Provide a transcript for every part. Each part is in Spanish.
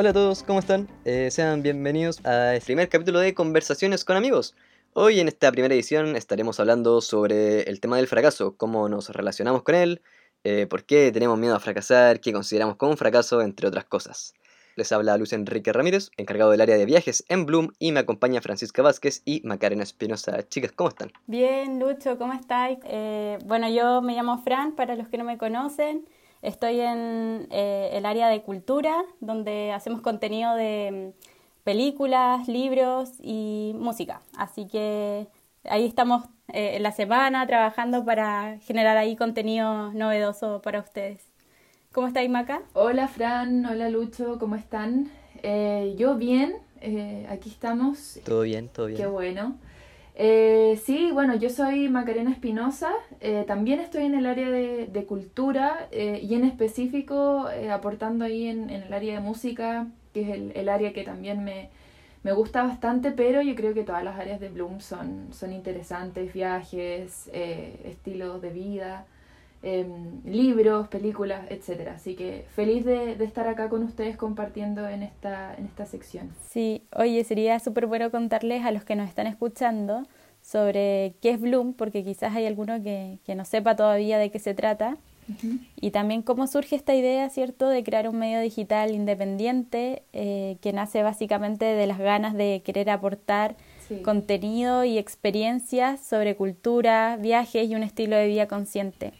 Hola a todos, ¿cómo están? Eh, sean bienvenidos a este primer capítulo de Conversaciones con amigos. Hoy en esta primera edición estaremos hablando sobre el tema del fracaso, cómo nos relacionamos con él, eh, por qué tenemos miedo a fracasar, qué consideramos como un fracaso, entre otras cosas. Les habla Luis Enrique Ramírez, encargado del área de viajes en Bloom, y me acompaña Francisca Vázquez y Macarena Espinosa. Chicas, ¿cómo están? Bien, Lucho, ¿cómo estáis? Eh, bueno, yo me llamo Fran, para los que no me conocen. Estoy en eh, el área de cultura, donde hacemos contenido de mm, películas, libros y música. Así que ahí estamos eh, en la semana trabajando para generar ahí contenido novedoso para ustedes. ¿Cómo estáis, Maca? Hola, Fran. Hola, Lucho. ¿Cómo están? Eh, yo bien. aquí estamos. Todo bien, todo bien. Qué bueno. Eh, sí, bueno, yo soy Macarena Espinosa, eh, también estoy en el área de, cultura eh, y en específico aportando ahí en, el área de música, que es el, área que también me, me, gusta bastante, pero yo creo que todas las áreas de Bloom son, son interesantes, viajes, estilos de vida. Em, libros, películas, etcétera. Así que feliz de, estar acá con ustedes compartiendo en esta, en esta sección. Sí, oye, sería súper bueno contarles a los que nos están escuchando sobre qué es Bloom, porque quizás hay alguno que, no sepa todavía de qué se trata. Y también cómo surge esta idea, ¿cierto?, de crear un medio digital independiente eh, que nace básicamente de las ganas de querer aportar contenido y experiencias sobre cultura, viajes y un estilo de vida consciente.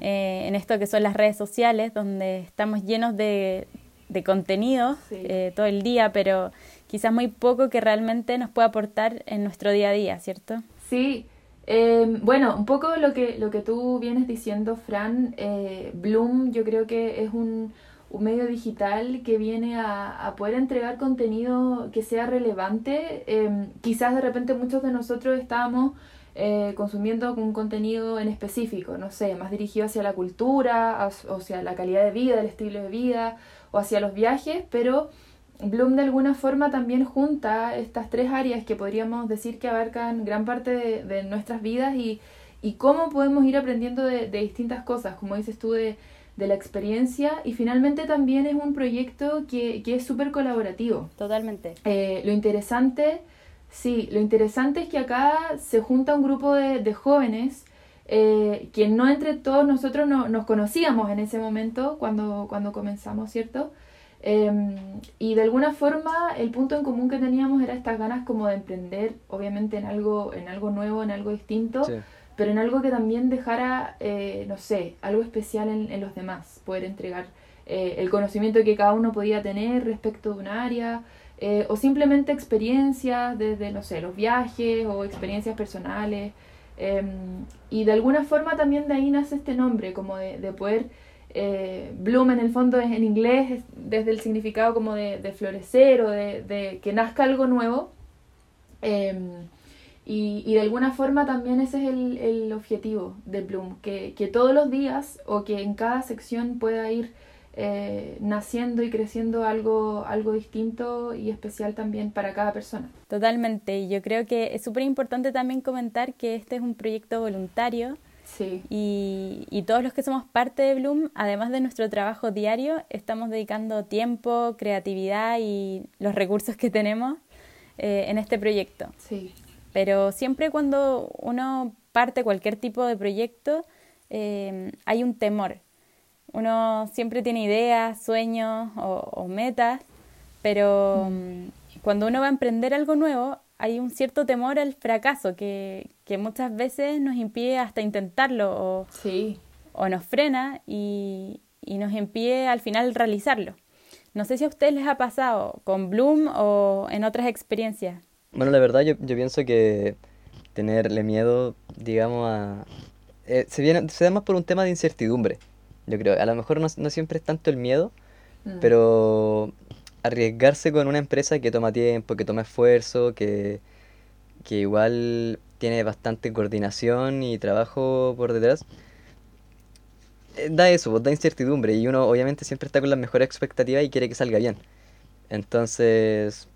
Eh, en esto que son las redes sociales, donde estamos llenos de, de contenido eh, todo el día, pero quizás muy poco que realmente nos pueda aportar en nuestro día a día, ¿cierto? Sí. Em, bueno, un poco lo que, lo que tú vienes diciendo, Fran, eh, Bloom yo creo que es un, un medio digital que viene a, a, poder entregar contenido que sea relevante. Em, quizás de repente muchos de nosotros estábamos eh, consumiendo un contenido en específico, no sé, más dirigido hacia la cultura, o hacia la calidad de vida, el estilo de vida, o hacia los viajes, pero Bloom de alguna forma también junta estas tres áreas que podríamos decir que abarcan gran parte de, nuestras vidas y, y, cómo podemos ir aprendiendo de, distintas cosas, como dices tú, de, la experiencia y finalmente también es un proyecto que, que es súper colaborativo. Totalmente. Eh, lo interesante Sí, lo interesante es que acá se junta un grupo de, jóvenes eh, que no entre todos nosotros no, nos conocíamos en ese momento cuando, cuando comenzamos, ¿cierto? Em, y de alguna forma el punto en común que teníamos era estas ganas como de emprender, obviamente en algo, en algo nuevo, en algo distinto, pero en algo que también dejara, eh, no sé, algo especial en, en los demás, poder entregar eh, el conocimiento que cada uno podía tener respecto de un área, eh, o simplemente experiencias desde, no sé, los viajes o experiencias personales. Em, y de alguna forma también de ahí nace este nombre, como de, de poder, eh, Bloom en el fondo es en inglés, desde el significado como de, de florecer o de, de, que nazca algo nuevo. Em, y, y, de alguna forma también ese es el, el objetivo de Bloom, que, que, todos los días o que en cada sección pueda ir eh, naciendo y creciendo algo, algo distinto y especial también para cada persona. Totalmente, y yo creo que es súper importante también comentar que este es un proyecto voluntario. Sí. Y, y, todos los que somos parte de Bloom, además de nuestro trabajo diario, estamos dedicando tiempo, creatividad y los recursos que tenemos eh, en este proyecto. Sí. Pero siempre cuando uno parte cualquier tipo de proyecto, eh, hay un temor uno siempre tiene ideas, sueños o, metas, pero mm, cuando uno va a emprender algo nuevo, hay un cierto temor al fracaso que, que muchas veces nos impide hasta intentarlo o, o nos frena y, y, nos impide al final realizarlo. No sé si a ustedes les ha pasado con Bloom o en otras experiencias. Bueno, la verdad yo, yo pienso que tenerle miedo, digamos, a... Eh, se, viene, se da más por un tema de incertidumbre yo creo. A lo mejor no, siempre es tanto el miedo, mm. pero arriesgarse con una empresa que toma tiempo, que toma esfuerzo, que, que igual tiene bastante coordinación y trabajo por detrás, eh, da eso, pues, da incertidumbre y uno obviamente siempre está con las mejores expectativas y quiere que salga bien. Entonces,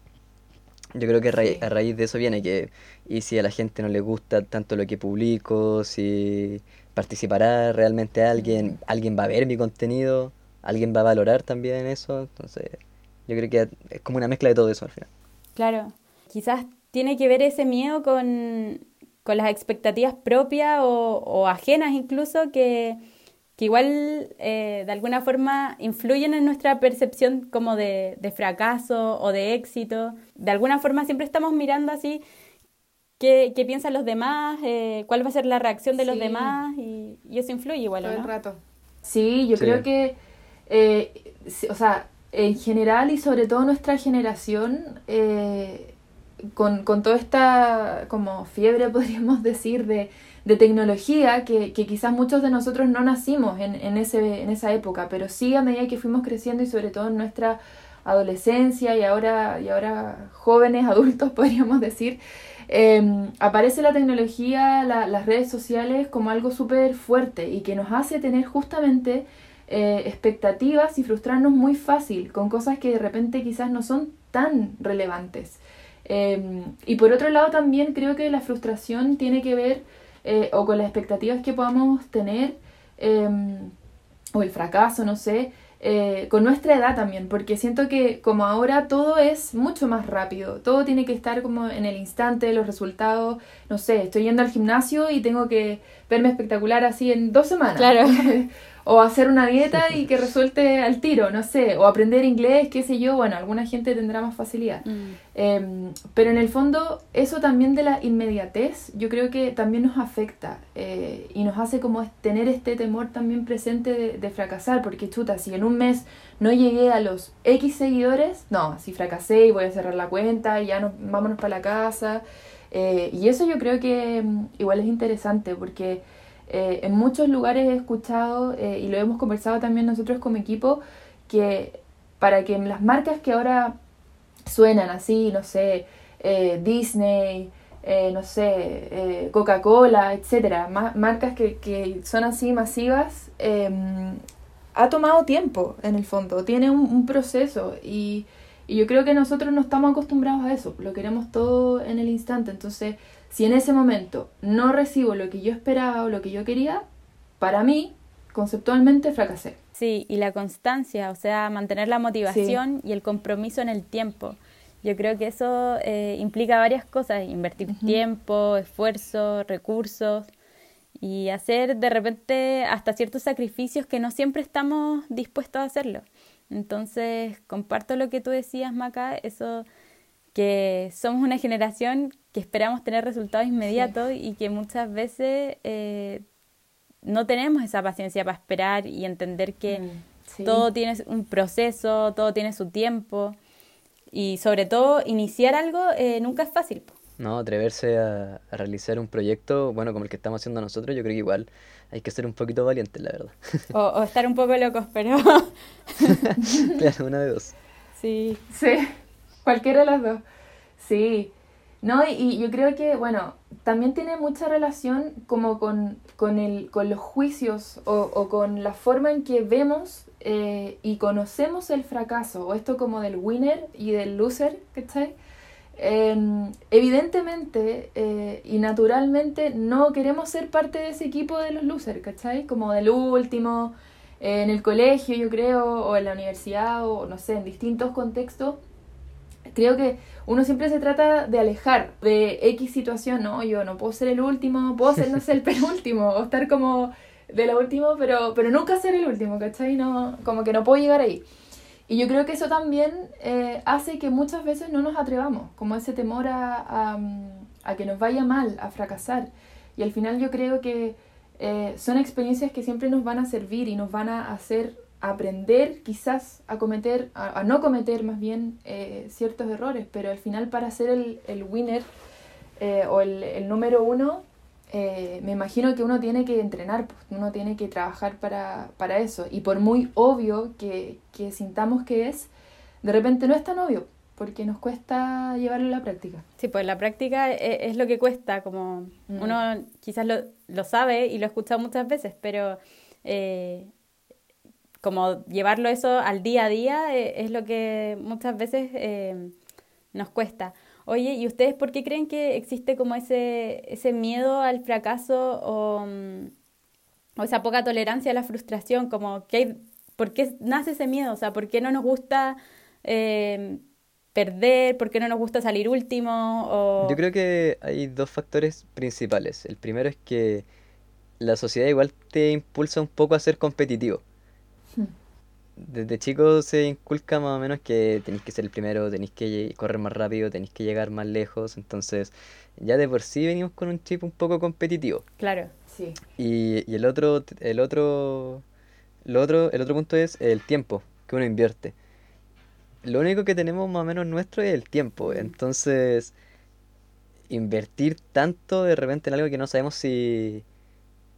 yo creo que a, raíz de eso viene que, y si a la gente no le gusta tanto lo que publico, si participará realmente alguien, alguien va a ver mi contenido, alguien va a valorar también eso, entonces Yo creo que es como una mezcla de todo eso al final. Claro, quizás tiene que ver ese miedo con, las expectativas propias o, ajenas incluso que, igual eh, de alguna forma influyen en nuestra percepción como de, fracaso o de éxito. De alguna forma siempre estamos mirando así qué, piensan los demás, eh, cuál va a ser la reacción de los demás y, eso influye igual. Todo el rato. Sí, yo creo que, eh, o sea, en general y sobre todo nuestra generación, eh, con, con, toda esta como fiebre, podríamos decir, de, de tecnología, que, que, quizás muchos de nosotros no nacimos en, en, ese, en esa época, pero sí a medida que fuimos creciendo y sobre todo en nuestra adolescencia y ahora, y ahora jóvenes, adultos, podríamos decir, em, aparece la tecnología, las redes sociales como algo súper fuerte y que nos hace tener justamente eh, expectativas y frustrarnos muy fácil con cosas que de repente quizás no son tan relevantes. Em, y por otro lado también creo que la frustración tiene que ver eh, o con las expectativas que podamos tener em, o el fracaso, no sé, eh, con nuestra edad también, porque siento que como ahora todo es mucho más rápido, todo tiene que estar como en el instante, los resultados, no sé, estoy yendo al gimnasio y tengo que verme espectacular así en dos semanas. Claro. o hacer una dieta y que resulte al tiro, no sé, o aprender inglés, qué sé yo, bueno, alguna gente tendrá más facilidad. Mm. Em, pero en el fondo, eso también de la inmediatez, yo creo que también nos afecta eh, y nos hace como tener este temor también presente de, fracasar, porque chuta, si en un mes no llegué a los X seguidores, no, si fracasé y voy a cerrar la cuenta y ya nos, vámonos para la casa. Eh, y eso yo creo que mm, igual es interesante porque eh, en muchos lugares he escuchado eh, y lo hemos conversado también nosotros como equipo que para que las marcas que ahora suenan así, no sé, eh, Disney, no sé, Coca-Cola, etcétera, marcas que, que, son así masivas, em, ha tomado tiempo en el fondo, tiene un, un proceso y, y yo creo que nosotros no estamos acostumbrados a eso, lo queremos todo en el instante, entonces si en ese momento no recibo lo que yo esperaba o lo que yo quería, para mí, conceptualmente, fracasé. Sí, y la constancia, o sea, mantener la motivación y el compromiso en el tiempo. Yo creo que eso eh, implica varias cosas, invertir tiempo, esfuerzo, recursos y hacer de repente hasta ciertos sacrificios que no siempre estamos dispuestos a hacerlo. Entonces, comparto lo que tú decías, Maca, eso que somos una generación que esperamos tener resultados inmediatos y que muchas veces eh, no tenemos esa paciencia para esperar y entender que mm, todo tiene un proceso, todo tiene su tiempo y sobre todo iniciar algo eh, nunca es fácil. No, atreverse a, realizar un proyecto, bueno, como el que estamos haciendo nosotros, yo creo que igual hay que ser un poquito valiente, la verdad. O, o estar un poco locos, pero... claro, una de dos. Sí. Sí. Cualquiera de las dos. Sí. No, y, yo creo que, bueno, también tiene mucha relación como con, con, el, con los juicios o, o, con la forma en que vemos eh, y conocemos el fracaso, o esto como del winner y del loser, ¿cachai? Eh, evidentemente eh, y naturalmente no queremos ser parte de ese equipo de los losers, ¿cachai? Como del último, en el colegio yo creo, o en la universidad, o no sé, en distintos contextos creo que uno siempre se trata de alejar de X situación, no, yo no puedo ser el último, puedo ser, no sé, el penúltimo, o estar como de lo último, pero, pero nunca ser el último, ¿cachai? No, como que no puedo llegar ahí. Y yo creo que eso también eh, hace que muchas veces no nos atrevamos, como ese temor a, a, a, que nos vaya mal, a fracasar. Y al final yo creo que eh, son experiencias que siempre nos van a servir y nos van a hacer aprender quizás a cometer, a, no cometer más bien eh, ciertos errores, pero al final para ser el, el winner eh, o el, el, número uno, eh, me imagino que uno tiene que entrenar, pues, uno tiene que trabajar para, para eso. Y por muy obvio que, que, sintamos que es, de repente no es tan obvio, porque nos cuesta llevarlo a la práctica. Sí, pues la práctica es, es lo que cuesta, como mm. uno quizás lo, lo, sabe y lo ha escuchado muchas veces, pero como llevarlo eso al día a día eh, es lo que muchas veces eh, nos cuesta. Oye, ¿y ustedes por qué creen que existe como ese, ese miedo al fracaso o, mm, esa poca tolerancia a la frustración? Como que ¿Por qué nace ese miedo? O sea, ¿por qué no nos gusta eh, perder, por qué no nos gusta salir último. Yo creo que hay dos factores principales. El primero es que la sociedad igual te impulsa un poco a ser competitivo. Desde chico se inculca más o menos que tenéis que ser el primero, tenéis que correr más rápido, tenéis que llegar más lejos. Entonces, ya de por sí venimos con un chip un poco competitivo. Claro, sí. Y, y el otro, el otro, lo otro, el otro punto es el tiempo que uno invierte. Lo único que tenemos más o menos nuestro es el tiempo. Entonces, invertir tanto de repente en algo que no sabemos si,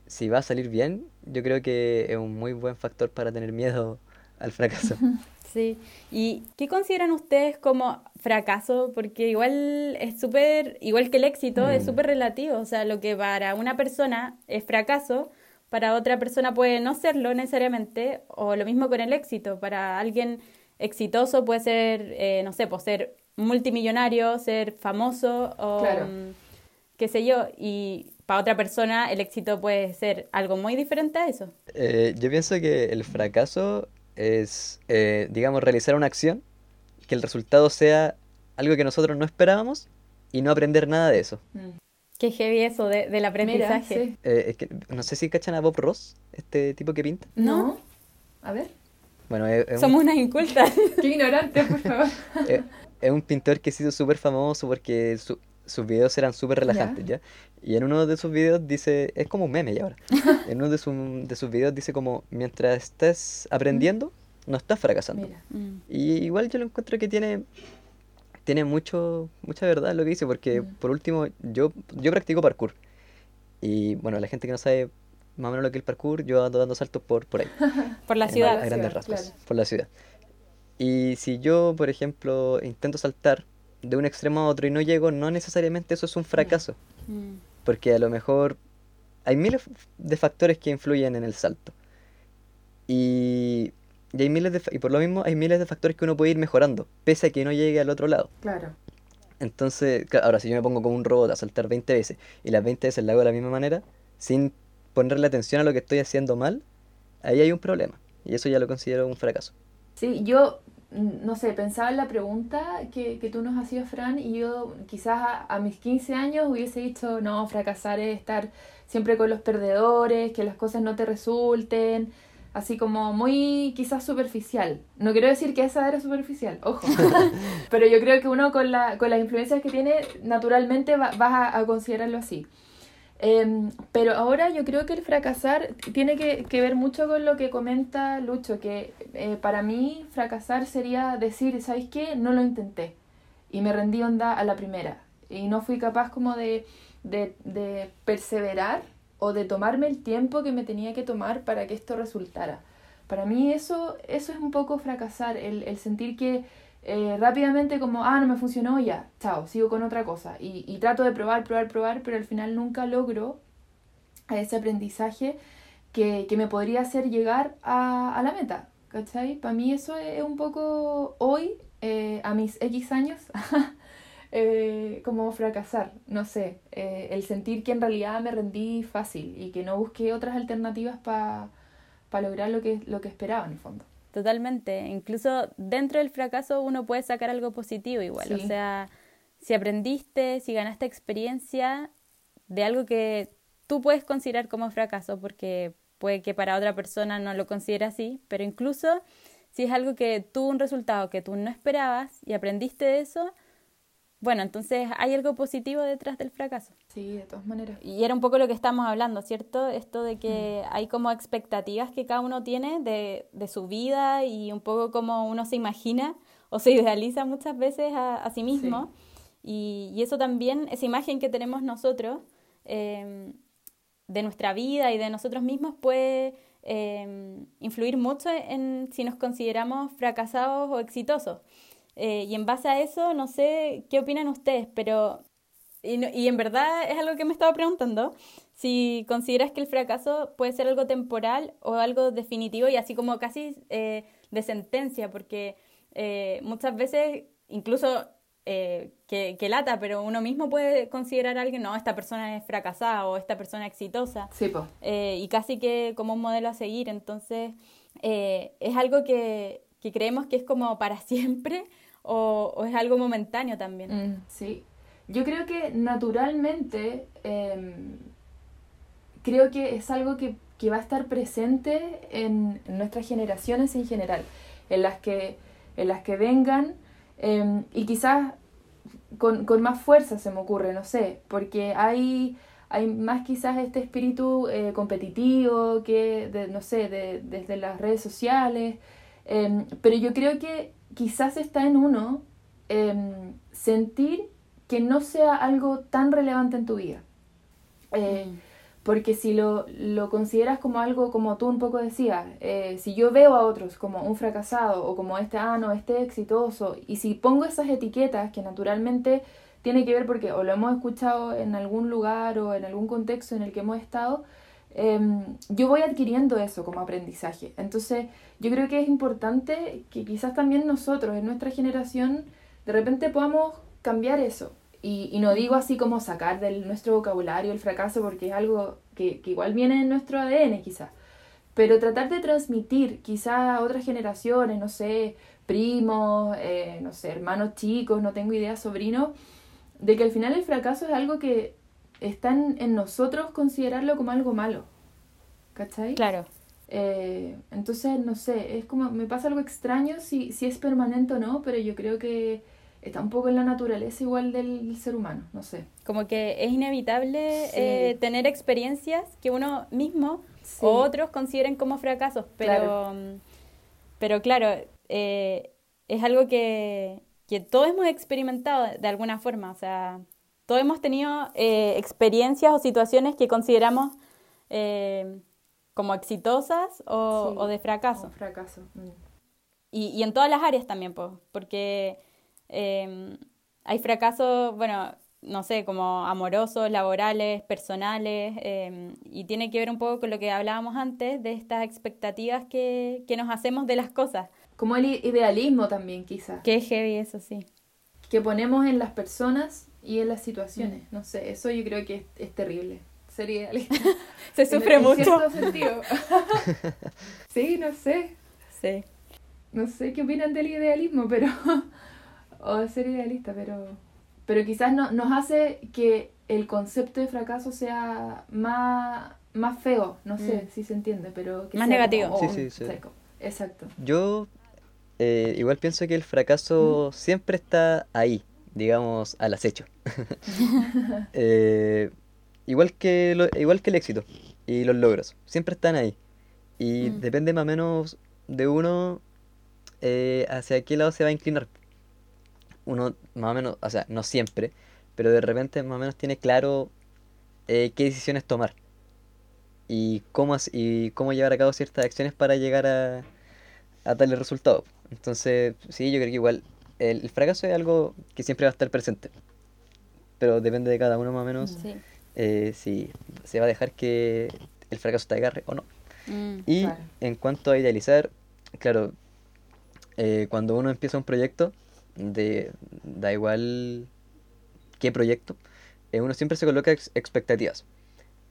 si va a salir bien, yo creo que es un muy buen factor para tener miedo al fracaso. Sí, ¿y qué consideran ustedes como fracaso? Porque igual es súper, igual que el éxito, es mm. súper relativo. O sea, lo que para una persona es fracaso, para otra persona puede no serlo necesariamente, o lo mismo con el éxito. Para alguien exitoso puede ser, eh, no sé, pues ser multimillonario, ser famoso, o mm, qué sé yo. Y para otra persona el éxito puede ser algo muy diferente a eso. Eh, yo pienso que el fracaso es, eh, digamos, realizar una acción, que el resultado sea algo que nosotros no esperábamos y no aprender nada de eso. Mm. Qué heavy eso de, del aprendizaje. Eh, es que, no sé si cachan a Bob Ross, este tipo que pinta. No. A ver. Bueno, es, Somos unas incultas. Qué ignorante, por favor. es, un pintor que ha sido súper famoso porque sus videos eran súper relajantes, ¿ya? Y en uno de sus videos dice, es como un meme ya ahora. en uno de, de, sus videos dice como, mientras estés aprendiendo, no estás fracasando. Mm. Y igual yo lo encuentro que tiene, tiene mucho, mucha verdad lo que dice, porque mm. por último, yo, yo practico parkour. Y bueno, la gente que no sabe más o menos lo que es el parkour, yo ando dando saltos por, por ahí. por la ciudad. A grandes rasgos, por la ciudad. Y si yo, por ejemplo, intento saltar de un extremo a otro y no llego, no necesariamente eso es un fracaso. Mm. Porque a lo mejor hay miles de factores que influyen en el salto. Y, hay miles de, y por lo mismo hay miles de factores que uno puede ir mejorando, pese a que no llegue al otro lado. Claro. Entonces, ahora si yo me pongo como un robot a saltar 20 veces y las 20 veces lo hago de la misma manera, sin ponerle atención a lo que estoy haciendo mal, ahí hay un problema. Y eso ya lo considero un fracaso. Sí, yo no sé, pensaba en la pregunta que, que tú nos hacías, Fran, y yo quizás a, mis 15 años hubiese dicho, no, fracasar es estar siempre con los perdedores, que las cosas no te resulten, así como muy quizás superficial. No quiero decir que esa era superficial, ojo, pero yo creo que uno con, la, con las influencias que tiene, naturalmente va, vas a considerarlo así. Em, pero ahora yo creo que el fracasar tiene que, ver mucho con lo que comenta Lucho, que eh, para mí fracasar sería decir, ¿sabes qué? No lo intenté y me rendí onda a la primera y no fui capaz como de, de, perseverar o de tomarme el tiempo que me tenía que tomar para que esto resultara. Para mí eso, eso es un poco fracasar, el sentir que eh, rápidamente como, ah, no me funcionó, ya, chao, sigo con otra cosa. Y, y, trato de probar, probar, probar, pero al final nunca logro ese aprendizaje que, que me podría hacer llegar a, a la meta. ¿Cachai? Para mí eso es un poco hoy, eh, a mis X años, eh, como fracasar, no sé, el sentir que en realidad me rendí fácil y que no busqué otras alternativas para lograr lo que, lo que esperaba en el fondo. Totalmente. Incluso dentro del fracaso uno puede sacar algo positivo igual. O sea, si aprendiste, si ganaste experiencia de algo que tú puedes considerar como fracaso, porque puede que para otra persona no lo considere así, pero incluso si es algo que tuvo un resultado que tú no esperabas y aprendiste de eso, bueno, entonces hay algo positivo detrás del fracaso. Sí, de todas maneras. Y era un poco lo que estamos hablando, ¿cierto? Esto de que mm. hay como expectativas que cada uno tiene de, de, su vida y un poco como uno se imagina o se idealiza muchas veces a, sí mismo. Y, y, eso también, esa imagen que tenemos nosotros em, de nuestra vida y de nosotros mismos puede em, influir mucho en si nos consideramos fracasados o exitosos. Eh, y en base a eso, no sé qué opinan ustedes, pero. Y, y, en verdad es algo que me estaba preguntando. Si consideras que el fracaso puede ser algo temporal o algo definitivo y así como casi eh, de sentencia, porque eh, muchas veces, incluso que, que, lata, pero uno mismo puede considerar a alguien, no, esta persona es fracasada o esta persona exitosa. Sí, y casi que como un modelo a seguir. Entonces, es algo que, que creemos que es como para siempre o, es algo momentáneo también. Mm, sí, yo creo que naturalmente em, creo que es algo que, va a estar presente en, nuestras generaciones en general, en las que, en las que vengan em, y quizás con, con, más fuerza se me ocurre, no sé, porque hay, hay más quizás este espíritu eh, competitivo que, de, no sé, de, desde las redes sociales, em, pero yo creo que quizás está en uno sentir que no sea algo tan relevante en tu vida. Eh, mm. Porque si lo, lo, consideras como algo, como tú un poco decías, eh, si yo veo a otros como un fracasado o como este, ah, no, este exitoso, y si pongo esas etiquetas que naturalmente tiene que ver porque o lo hemos escuchado en algún lugar o en algún contexto en el que hemos estado, em, yo voy adquiriendo eso como aprendizaje. Entonces, yo creo que es importante que quizás también nosotros, en nuestra generación, de repente podamos cambiar eso. Y, no digo así como sacar de nuestro vocabulario el fracaso porque es algo que, igual viene en nuestro ADN quizás. Pero tratar de transmitir quizás a otras generaciones, no sé, primos, eh, no sé, hermanos chicos, no tengo idea, sobrinos, de que al final el fracaso es algo que está en, nosotros considerarlo como algo malo. ¿Cachai? Claro. Eh, entonces, no sé, es como, me pasa algo extraño si, si es permanente o no, pero yo creo que está un poco en la naturaleza igual del ser humano, no sé. Como que es inevitable eh, tener experiencias que uno mismo o otros consideren como fracasos, pero claro, mm, pero claro eh, es algo que, que todos hemos experimentado de alguna forma, o sea, todos hemos tenido eh, experiencias o situaciones que consideramos como exitosas o, de fracaso. fracaso. Mm. Y, y, en todas las áreas también, pues, porque Em, hay fracasos, bueno, no sé, como amorosos, laborales, personales, em, y tiene que ver un poco con lo que hablábamos antes de estas expectativas que, que nos hacemos de las cosas. Como el idealismo también, quizás. Que es heavy, eso sí. Que ponemos en las personas y en las situaciones. Mm. No sé, eso yo creo que es, terrible. Ser idealista. Se sufre mucho. sí, no sé. Sí. No sé qué opinan del idealismo, pero o ser idealista, pero, pero quizás no, nos hace que el concepto de fracaso sea más, más feo, no sé mm. si se entiende, pero... más negativo. sí, sí, sí. Exacto. Yo eh, igual pienso que el fracaso siempre está ahí, digamos, al acecho. Eh, igual, que lo, igual que el éxito y los logros, siempre están ahí. Y mm. depende más o menos de uno eh, hacia qué lado se va a inclinar uno más o menos, o sea, no siempre, pero de repente más o menos tiene claro eh, qué decisiones tomar y cómo, y cómo llevar a cabo ciertas acciones para llegar a, a tales resultados. Entonces, sí, yo creo que igual el, fracaso es algo que siempre va a estar presente, pero depende de cada uno más o menos eh, si se va a dejar que el fracaso te agarre o no. Mm, y en cuanto a idealizar, claro, eh, cuando uno empieza un proyecto, de da igual qué proyecto, eh, uno siempre se coloca expectativas.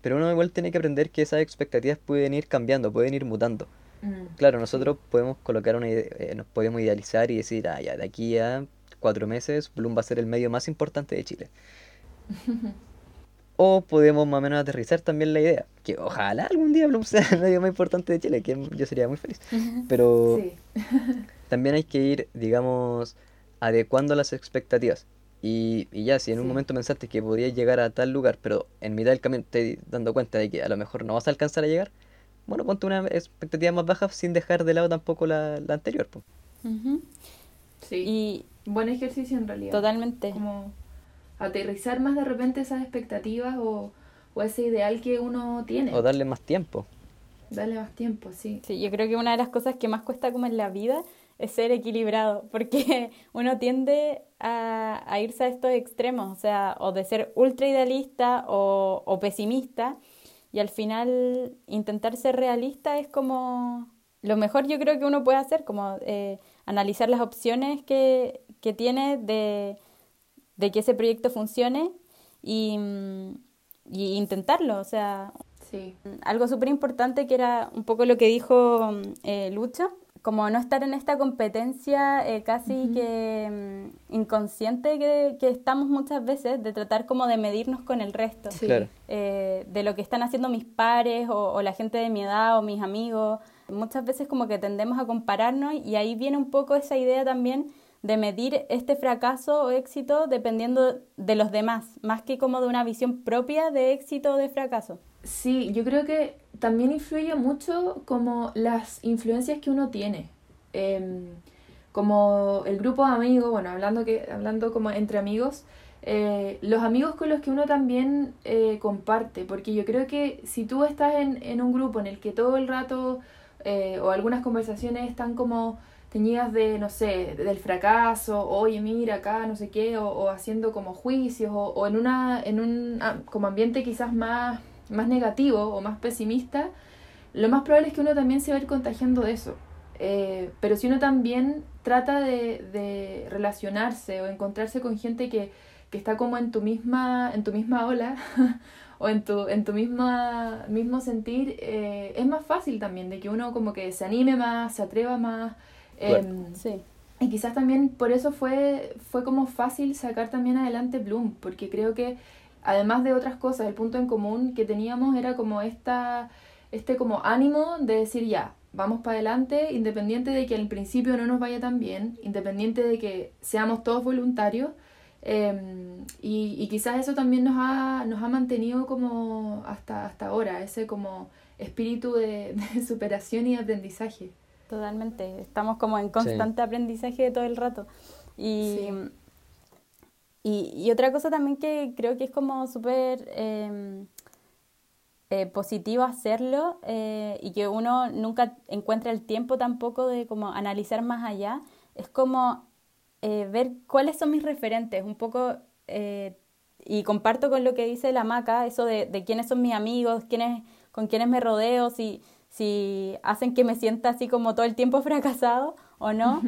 Pero uno igual tiene que aprender que esas expectativas pueden ir cambiando, pueden ir mutando. Mm. Claro, nosotros podemos colocar una eh, nos podemos idealizar y decir, ah, ya, de aquí a cuatro meses, Bloom va a ser el medio más importante de Chile. o podemos más o menos aterrizar también la idea, que ojalá algún día Bloom sea el medio más importante de Chile, que yo sería muy feliz. Pero también hay que ir, digamos, adecuando las expectativas. Y, y ya, si en un momento pensaste que podías llegar a tal lugar, pero en mitad del camino te dando cuenta de que a lo mejor no vas a alcanzar a llegar, bueno, ponte una expectativa más baja sin dejar de lado tampoco la, la anterior. Sí. Y buen ejercicio en realidad. Totalmente. Como aterrizar más de repente esas expectativas o, o ese ideal que uno tiene. O darle más tiempo. Darle más tiempo, sí. Sí, yo creo que una de las cosas que más cuesta como en la vida es ser equilibrado, porque uno tiende a, irse a estos extremos, o sea, o de ser ultra idealista o, pesimista, y al final intentar ser realista es como lo mejor yo creo que uno puede hacer, como eh, analizar las opciones que, que tiene de, de, que ese proyecto funcione y, y intentarlo, o sea, sí. algo súper importante que era un poco lo que dijo eh, Lucha, como no estar en esta competencia eh, casi que mm, inconsciente que, que, estamos muchas veces, de tratar como de medirnos con el resto, eh, de lo que están haciendo mis pares o, o, la gente de mi edad o mis amigos. Muchas veces como que tendemos a compararnos y ahí viene un poco esa idea también de medir este fracaso o éxito dependiendo de los demás, más que como de una visión propia de éxito o de fracaso. Sí, yo creo que también influye mucho como las influencias que uno tiene. Em, como el grupo de amigos, bueno, hablando, que, hablando como entre amigos, eh, los amigos con los que uno también eh, comparte, porque yo creo que si tú estás en, en un grupo en el que todo el rato eh, o algunas conversaciones están como teñidas de, no sé, del fracaso, oye, mira acá, no sé qué, o, o haciendo como juicios, o, o, en, una, en un ah, como ambiente quizás más más negativo o más pesimista, lo más probable es que uno también se va a ir contagiando de eso. Eh, pero si uno también trata de, de, relacionarse o encontrarse con gente que, que, está como en tu misma, en tu misma ola o en tu, en tu misma, mismo sentir, eh, es más fácil también de que uno como que se anime más, se atreva más. Em, sí. Y quizás también por eso fue, fue como fácil sacar también adelante Bloom, porque creo que además de otras cosas, el punto en común que teníamos era como esta, este como ánimo de decir ya, vamos para adelante, independiente de que al principio no nos vaya tan bien, independiente de que seamos todos voluntarios. Em, y, quizás eso también nos ha, nos ha mantenido como hasta, hasta ahora, ese como espíritu de, superación y aprendizaje. Totalmente, estamos como en constante aprendizaje todo el rato. Y y, otra cosa también que creo que es como súper em, eh, positivo hacerlo eh, y que uno nunca encuentra el tiempo tampoco de como analizar más allá, es como eh, ver cuáles son mis referentes, un poco, y comparto con lo que dice la maca, eso de, de quiénes son mis amigos, quiénes, con quiénes me rodeo, si, si hacen que me sienta así como todo el tiempo fracasado o no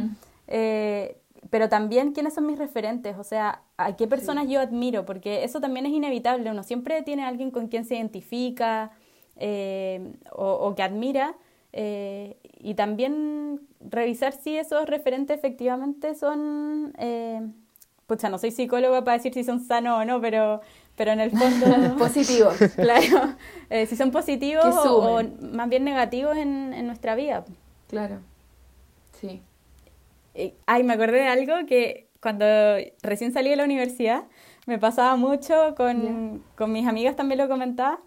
pero también quiénes son mis referentes, o sea, a qué personas yo admiro, porque eso también es inevitable, uno siempre tiene a alguien con quien se identifica eh, o, que admira, eh, y también revisar si esos referentes efectivamente son, eh, pucha, no soy psicóloga para decir si son sanos o no, pero, pero en el fondo... positivos. Claro, eh, si son positivos o, o, más bien negativos en, en nuestra vida. Claro, sí. Ay, me acordé de algo que cuando recién salí de la universidad me pasaba mucho con, con mis amigas también lo comentaba,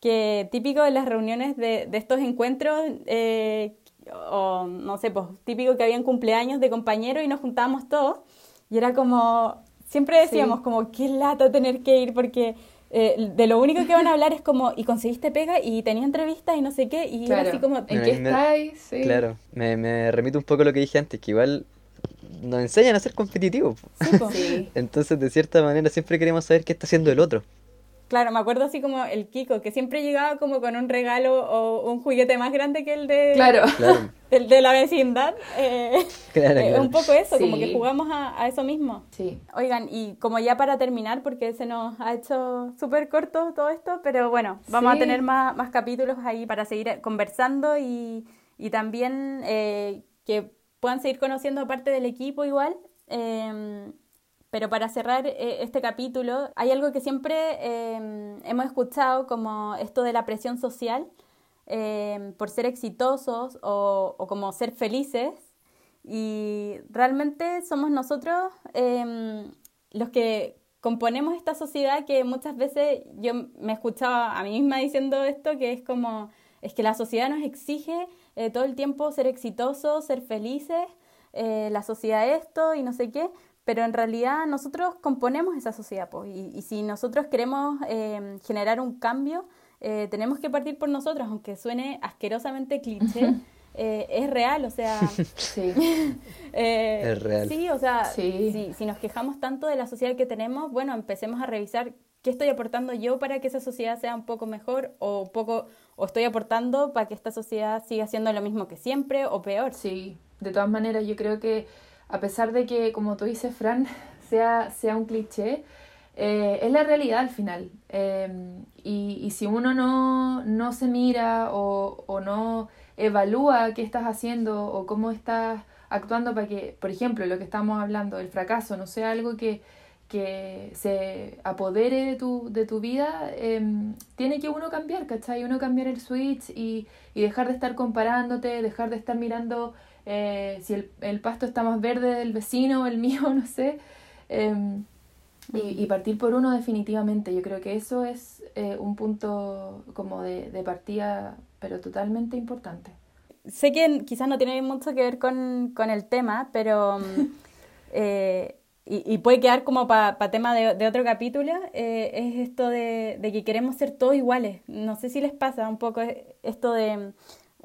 que típico de las reuniones de, de estos encuentros, eh, o no sé, pues típico que habían cumpleaños de compañeros y nos juntábamos todos, y era como, siempre decíamos como, qué lata tener que ir porque eh, de lo único que van a hablar es como, y conseguiste pega y tenía entrevistas y no sé qué, y era así como, ¿en qué estáis? Claro, me, me remito un poco a lo que dije antes, que igual nos enseñan a ser competitivos. Sí, Entonces, de cierta manera, siempre queremos saber qué está haciendo el otro. Claro, me acuerdo así como el Kiko, que siempre llegaba como con un regalo o un juguete más grande que el de, claro. El de la vecindad. Eh, eh un poco eso, como que jugamos a, a, eso mismo. Sí. Oigan, y como ya para terminar, porque se nos ha hecho súper corto todo esto, pero bueno, vamos a tener más, más capítulos ahí para seguir conversando y, y también eh, que puedan seguir conociendo parte del equipo igual. Eh, pero para cerrar eh, este capítulo, hay algo que siempre eh, hemos escuchado como esto de la presión social eh, por ser exitosos o, o, como ser felices. Y realmente somos nosotros los que componemos esta sociedad que muchas veces yo me escuchaba a mí misma diciendo esto, que es como, es que la sociedad nos exige todo el tiempo ser exitosos, ser felices, la sociedad esto y no sé qué, pero en realidad nosotros componemos esa sociedad, pues, y, si nosotros queremos eh, generar un cambio, eh, tenemos que partir por nosotros, aunque suene asquerosamente cliché, eh, es real, o sea... sí. es real. Sí, o sea, si, si nos quejamos tanto de la sociedad que tenemos, bueno, empecemos a revisar qué estoy aportando yo para que esa sociedad sea un poco mejor o poco o estoy aportando para que esta sociedad siga siendo lo mismo que siempre o peor. Sí, de todas maneras yo creo que a pesar de que, como tú dices, Fran, sea, sea un cliché, eh, es la realidad al final. Em, y, y, si uno no, no se mira o, o, no evalúa qué estás haciendo o cómo estás actuando para que, por ejemplo, lo que estamos hablando, el fracaso, no sea algo que, que se apodere de tu, de tu vida, em, tiene que uno cambiar, ¿cachai? Uno cambiar el switch y, y dejar de estar comparándote, dejar de estar mirando eh, si el, el, pasto está más verde del vecino o el mío, no sé. Em, y, y, partir por uno definitivamente. Yo creo que eso es eh, un punto como de, de partida, pero totalmente importante sé que quizás no tiene mucho que ver con, con el tema, pero... eh, y, y, puede quedar como para pa tema de, de, otro capítulo, eh, es esto de, de, que queremos ser todos iguales. No sé si les pasa un poco esto de,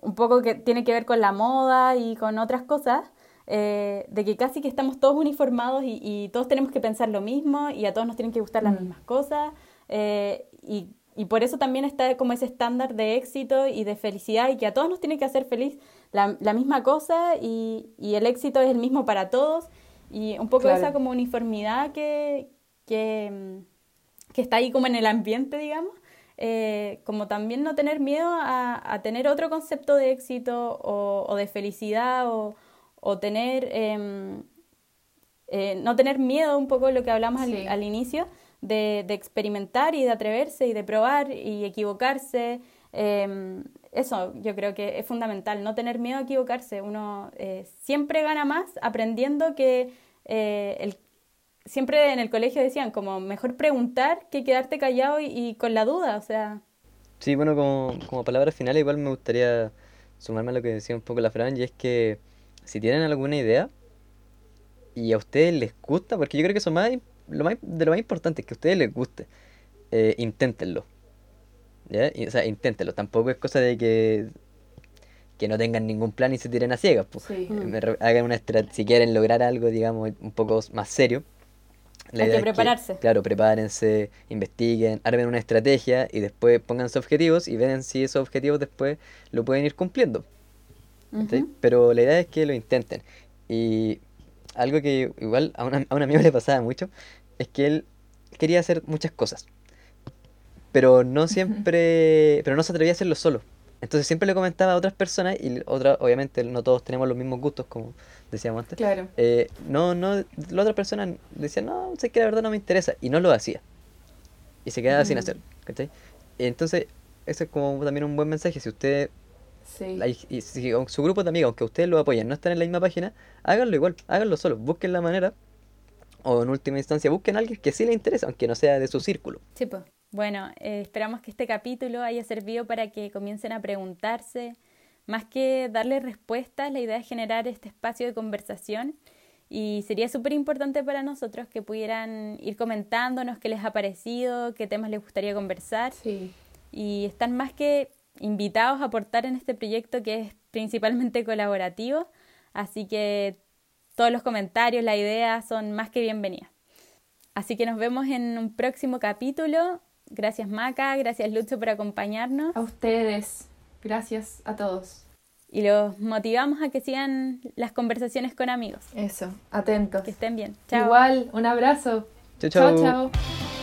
un poco que tiene que ver con la moda y con otras cosas, eh, de que casi que estamos todos uniformados y, y, todos tenemos que pensar lo mismo y a todos nos tienen que gustar las mm. mismas cosas. Eh, y y por eso también está como ese estándar de éxito y de felicidad y que a todos nos tiene que hacer feliz la, la misma cosa y, y, el éxito es el mismo para todos y un poco claro. esa como uniformidad que, que, que, está ahí como en el ambiente, digamos. Eh, como también no tener miedo a, a, tener otro concepto de éxito o, o de felicidad o, o tener eh, eh, no tener miedo un poco lo que hablamos sí. al, al inicio de, de, experimentar y de atreverse y de probar y equivocarse. Eh, eso yo creo que es fundamental, no tener miedo a equivocarse. Uno eh, siempre gana más aprendiendo que eh, el, siempre en el colegio decían como mejor preguntar que quedarte callado y, y con la duda, o sea. Sí, bueno, como, como palabras finales igual me gustaría sumarme a lo que decía un poco la Fran y es que si tienen alguna idea y a ustedes les gusta, porque yo creo que eso más lo más, de lo más importante es que a ustedes les guste. Eh, inténtenlo. ¿Ya? Y, o sea, inténtenlo. Tampoco es cosa de que que no tengan ningún plan y se tiren a ciegas. Pues. Sí. hagan una si quieren lograr algo, digamos, un poco más serio. La Hay que prepararse. Que, claro, prepárense, investiguen, armen una estrategia y después pónganse objetivos y vean si esos objetivos después lo pueden ir cumpliendo. Uh -huh. Pero la idea es que lo intenten. Y algo que igual a, una, a un amigo le pasaba mucho, es que él quería hacer muchas cosas, pero no siempre, pero no se atrevía a hacerlo solo. Entonces siempre le comentaba a otras personas y otra, obviamente no todos tenemos los mismos gustos como decíamos antes. Claro. Eh, no, no, la otra persona decía, no, sé que la verdad no me interesa y no lo hacía. Y se quedaba sin hacer, ¿cachai? Entonces, eso es como también un buen mensaje. Si usted Sí. La, y si su grupo de amigos, aunque ustedes lo apoyen, no están en la misma página, háganlo igual, háganlo solo, busquen la manera, o en última instancia busquen a alguien que sí le interesa, aunque no sea de su círculo. Sí, pues. Bueno, eh, esperamos que este capítulo haya servido para que comiencen a preguntarse. Más que darle respuestas, la idea es generar este espacio de conversación y sería súper importante para nosotros que pudieran ir comentándonos qué les ha parecido, qué temas les gustaría conversar. Sí. Y están más que invitados a aportar en este proyecto que es principalmente colaborativo, así que todos los comentarios, la idea son más que bienvenidas. Así que nos vemos en un próximo capítulo. Gracias Maca, gracias Lucho por acompañarnos. A ustedes, gracias a todos. Y los motivamos a que sigan las conversaciones con amigos. Eso, atentos. Que estén bien. Chao. Igual, un abrazo. Chao, chao. chao. chao.